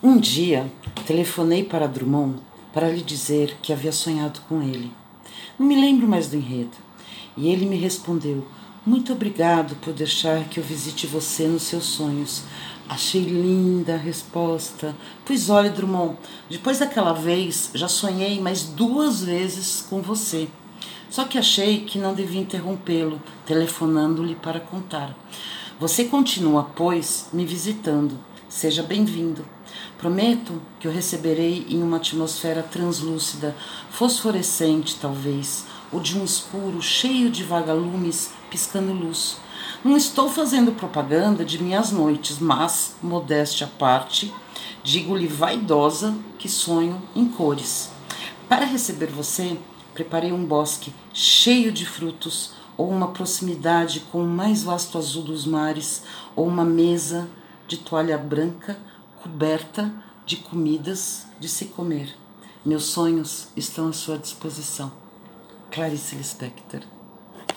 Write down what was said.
Um dia, telefonei para Drummond para lhe dizer que havia sonhado com ele. Não me lembro mais do enredo. E ele me respondeu: Muito obrigado por deixar que eu visite você nos seus sonhos. Achei linda a resposta. Pois olha, Drummond, depois daquela vez já sonhei mais duas vezes com você. Só que achei que não devia interrompê-lo, telefonando-lhe para contar. Você continua, pois, me visitando. Seja bem-vindo. Prometo que o receberei em uma atmosfera translúcida, fosforescente talvez, ou de um escuro cheio de vagalumes piscando luz. Não estou fazendo propaganda de minhas noites, mas, modéstia à parte, digo-lhe vaidosa que sonho em cores. Para receber você, preparei um bosque cheio de frutos, ou uma proximidade com o mais vasto azul dos mares, ou uma mesa de toalha branca coberta de comidas de se comer. Meus sonhos estão à sua disposição. Clarice Lispector